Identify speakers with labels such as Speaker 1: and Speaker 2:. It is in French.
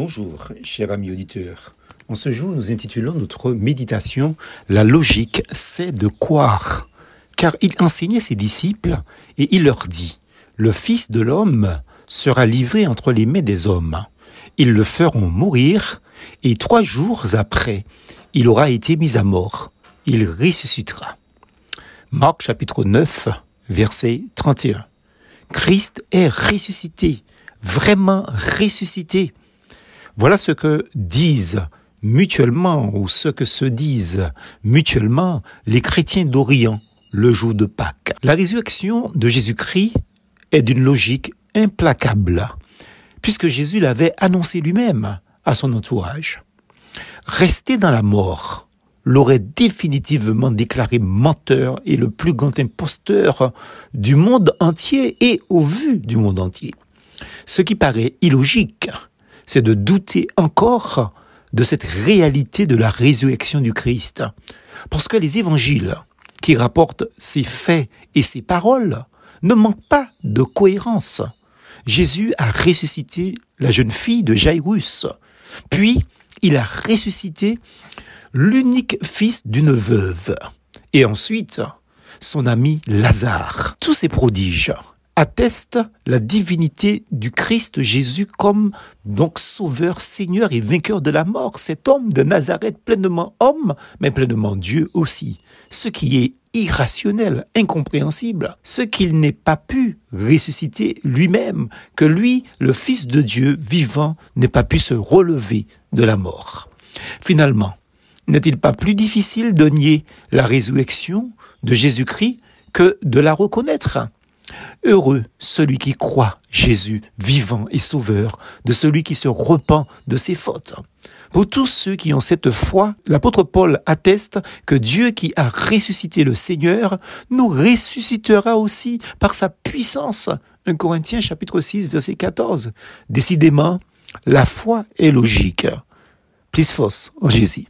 Speaker 1: Bonjour, cher ami auditeur. En ce jour, nous intitulons notre méditation La logique, c'est de croire. Car il enseignait ses disciples et il leur dit, Le Fils de l'homme sera livré entre les mains des hommes. Ils le feront mourir et trois jours après, il aura été mis à mort. Il ressuscitera. Marc chapitre 9, verset 31. Christ est ressuscité, vraiment ressuscité. Voilà ce que disent mutuellement ou ce que se disent mutuellement les chrétiens d'Orient le jour de Pâques. La résurrection de Jésus-Christ est d'une logique implacable, puisque Jésus l'avait annoncé lui-même à son entourage. Rester dans la mort l'aurait définitivement déclaré menteur et le plus grand imposteur du monde entier et au vu du monde entier. Ce qui paraît illogique, c'est de douter encore de cette réalité de la résurrection du Christ. Parce que les évangiles qui rapportent ces faits et ces paroles ne manquent pas de cohérence. Jésus a ressuscité la jeune fille de Jairus, puis il a ressuscité l'unique fils d'une veuve, et ensuite son ami Lazare. Tous ces prodiges atteste la divinité du Christ Jésus comme donc sauveur, seigneur et vainqueur de la mort. Cet homme de Nazareth pleinement homme, mais pleinement Dieu aussi. Ce qui est irrationnel, incompréhensible, ce qu'il n'est pas pu ressusciter lui-même, que lui, le Fils de Dieu vivant, n'ait pas pu se relever de la mort. Finalement, n'est-il pas plus difficile de nier la résurrection de Jésus-Christ que de la reconnaître? Heureux celui qui croit Jésus vivant et sauveur, de celui qui se repent de ses fautes. Pour tous ceux qui ont cette foi, l'apôtre Paul atteste que Dieu qui a ressuscité le Seigneur nous ressuscitera aussi par sa puissance. 1 Corinthiens chapitre 6 verset 14. Décidément, la foi est logique. Plus fausse en Jésus.